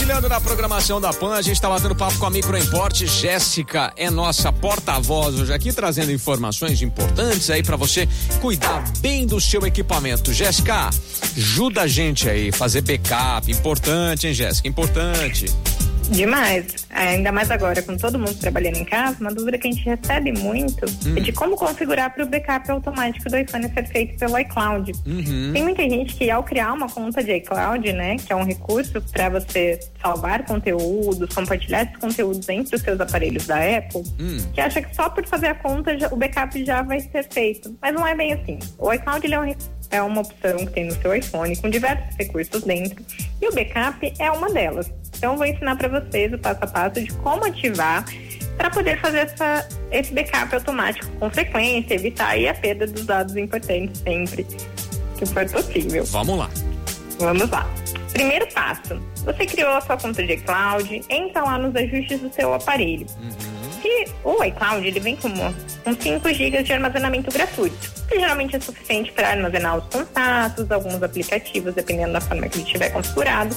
compartilhando na programação da PAN, a gente está batendo papo com a Microimporte. Jéssica é nossa porta-voz hoje aqui, trazendo informações importantes aí para você cuidar bem do seu equipamento. Jéssica, ajuda a gente aí, fazer backup. Importante, hein, Jéssica? Importante. Demais. Ainda mais agora, com todo mundo trabalhando em casa, uma dúvida que a gente recebe muito hum. é de como configurar para o backup automático do iPhone ser feito pelo iCloud. Uhum. Tem muita gente que, ao criar uma conta de iCloud, né, que é um recurso para você salvar conteúdos, compartilhar esses conteúdos entre os seus aparelhos da Apple, hum. que acha que só por fazer a conta já, o backup já vai ser feito. Mas não é bem assim. O iCloud ele é um é uma opção que tem no seu iPhone com diversos recursos dentro e o backup é uma delas. Então, vou ensinar para vocês o passo a passo de como ativar para poder fazer essa, esse backup automático com frequência, evitar a perda dos dados importantes sempre que for possível. Vamos lá. Vamos lá. Primeiro passo: você criou a sua conta de iCloud, entra lá nos ajustes do seu aparelho. Uhum. Se o iCloud ele vem com, com 5 GB de armazenamento gratuito, que geralmente é suficiente para armazenar os contatos, alguns aplicativos, dependendo da forma que ele estiver configurado.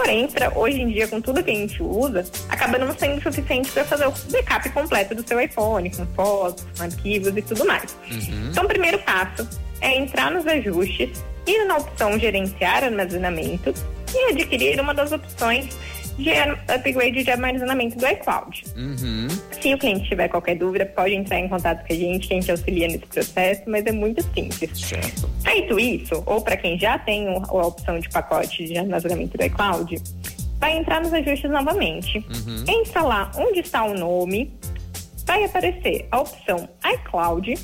Porém, pra, hoje em dia, com tudo que a gente usa, acaba não sendo suficiente para fazer o backup completo do seu iPhone, com fotos, com arquivos e tudo mais. Uhum. Então, o primeiro passo é entrar nos ajustes, ir na opção gerenciar armazenamento e adquirir uma das opções de upgrade de armazenamento do iCloud. Uhum. Se o cliente tiver qualquer dúvida, pode entrar em contato com a gente, que a gente auxilia nesse processo, mas é muito simples. Certo. Feito isso, ou para quem já tem a opção de pacote de armazenamento do iCloud, vai entrar nos ajustes novamente. Uhum. Entra lá onde está o nome, vai aparecer a opção iCloud.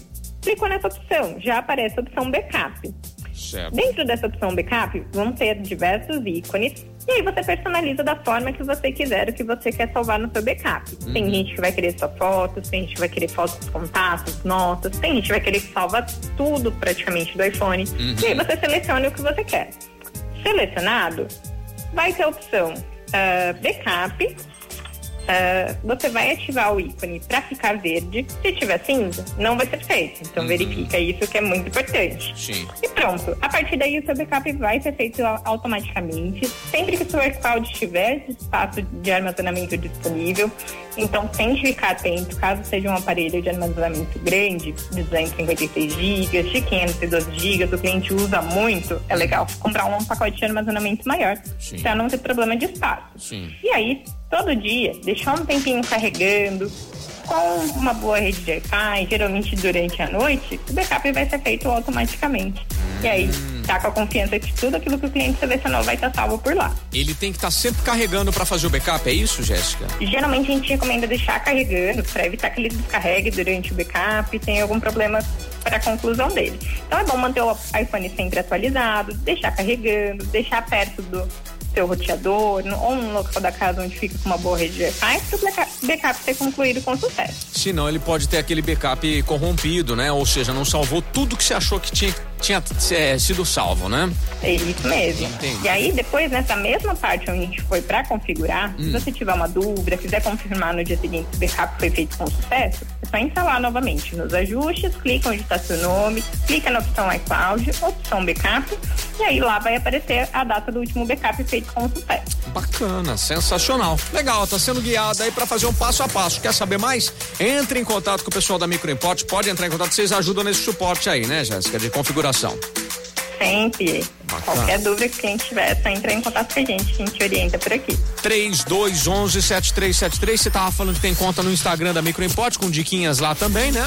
Clicou nessa opção, já aparece a opção Backup. Certo. Dentro dessa opção Backup, vão ter diversos ícones e aí você personaliza da forma que você quiser o que você quer salvar no seu backup. Uhum. Tem gente que vai querer só fotos, tem gente que vai querer fotos contatos, notas, tem gente que vai querer que salva tudo praticamente do iPhone. Uhum. E aí você seleciona o que você quer. Selecionado, vai ter a opção uh, backup uh, você vai ativar o ícone para ficar verde. Se tiver cinza, não vai ser feito. Então uhum. verifica isso que é muito importante. Sim. E pronto. A partir daí o seu backup vai ser feito automaticamente. Sempre que o seu iCloud tiver espaço de armazenamento disponível. Então tente ficar atento, caso seja um aparelho de armazenamento grande, de 256 GB, de 512 GB, o cliente usa muito, é legal comprar um pacote de armazenamento maior, para não ter problema de espaço. Sim. E aí, todo dia, deixar um tempinho carregando, com uma boa rede de Wi-Fi, geralmente durante a noite, o backup vai ser feito automaticamente. E aí, tá com a confiança que tudo aquilo que o cliente selecionou vai estar salvo por lá. Ele tem que estar tá sempre carregando para fazer o backup, é isso, Jéssica? Geralmente a gente recomenda deixar carregando para evitar que ele descarregue durante o backup e tenha algum problema para a conclusão dele. Então é bom manter o iPhone sempre atualizado, deixar carregando, deixar perto do seu roteador ou num local da casa onde fica com uma boa rede de Wi-Fi backup ser concluído com sucesso. Senão ele pode ter aquele backup corrompido, né? Ou seja, não salvou tudo que você achou que tinha, tinha é, sido salvo, né? É isso mesmo. Entendi. E aí, depois, nessa mesma parte onde a gente foi para configurar, hum. se você tiver uma dúvida, quiser confirmar no dia seguinte se o backup foi feito com sucesso, é só instalar novamente nos ajustes, clica onde está seu nome, clica na opção iCloud, opção backup, e aí lá vai aparecer a data do último backup feito com sucesso. Bacana, sensacional. Legal, tá sendo guiada aí para fazer um passo a passo. Quer saber mais? Entre em contato com o pessoal da Microimport, pode entrar em contato, vocês ajudam nesse suporte aí, né, Jéssica, de configuração. Sempre. Bacana. Qualquer dúvida que quem tiver, é só entrar em contato com a gente, que a gente orienta por aqui. 3211-7373, você tava falando que tem conta no Instagram da Microimport, com diquinhas lá também, né?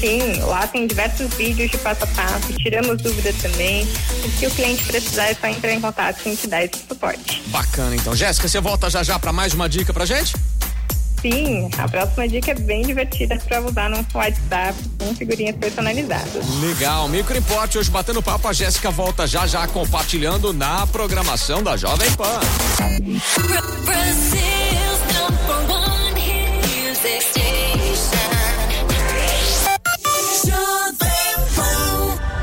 Sim, lá tem diversos vídeos de passo a passo, tiramos dúvidas também. O que o cliente precisar é só entrar em contato que a gente dá esse suporte. Bacana, então. Jéssica, você volta já já para mais uma dica pra gente? Sim, a próxima dica é bem divertida para usar no WhatsApp com figurinhas personalizadas. Legal, Micro Import hoje batendo papo, a Jéssica volta já já compartilhando na programação da Jovem Pan.